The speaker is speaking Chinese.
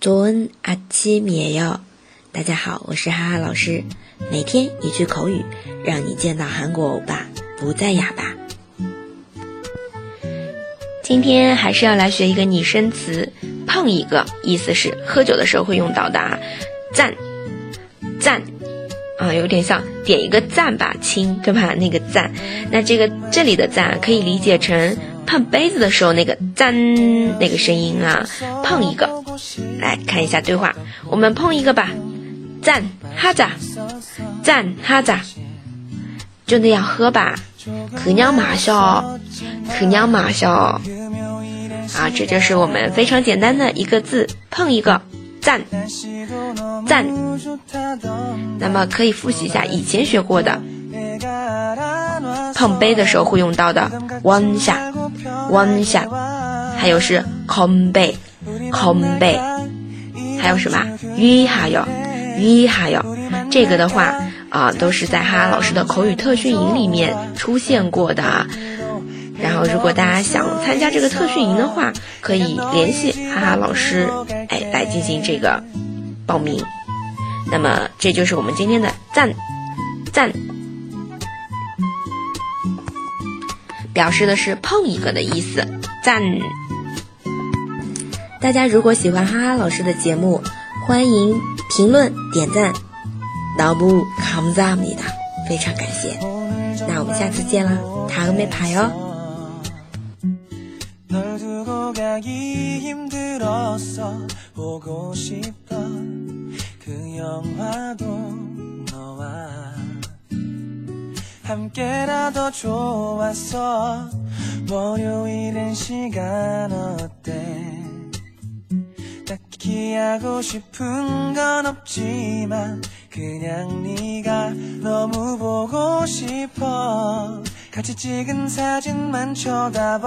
조은아침이에 요。 大家好，我是哈哈老师，每天一句口语，让你见到韩国欧巴不再哑巴。今天还是要来学一个拟声词，碰一个，意思是喝酒的时候会用到的啊，赞，赞。啊，有点像点一个赞吧，亲，对吧？那个赞，那这个这里的赞可以理解成碰杯子的时候那个赞那个声音啊，碰一个。 来看一下对话，我们碰一个吧，赞哈咋，赞哈咋，就那样喝吧，可娘马笑，可娘马笑。啊，这就是我们非常简单的一个字，碰一个。赞，赞。那么可以复习一下以前学过的碰杯的时候会用到的 one 下，one 下，还有是空杯，空杯，还有什么？鱼哈哟，鱼哈哟。这个的话啊，都是在哈哈老师的口语特训营里面出现过的啊。然后，如果大家想参加这个特训营的话，可以联系哈哈老师，哎，来进行这个报名。那么，这就是我们今天的赞赞，表示的是碰一个的意思。赞！大家如果喜欢哈哈老师的节目，欢迎评论点赞。너무감사합니 다， 非常感谢。那我们下次见啦，다음에봐 요。 널 두고 가기 힘들었어 보고 싶던 그 영화도 너와 함께라도 좋았어 월요일엔 시간 어때 딱히 하고 싶은 건 없지만 그냥 네가 너무 보고 싶어. 같이 찍은 사진만 쳐다봐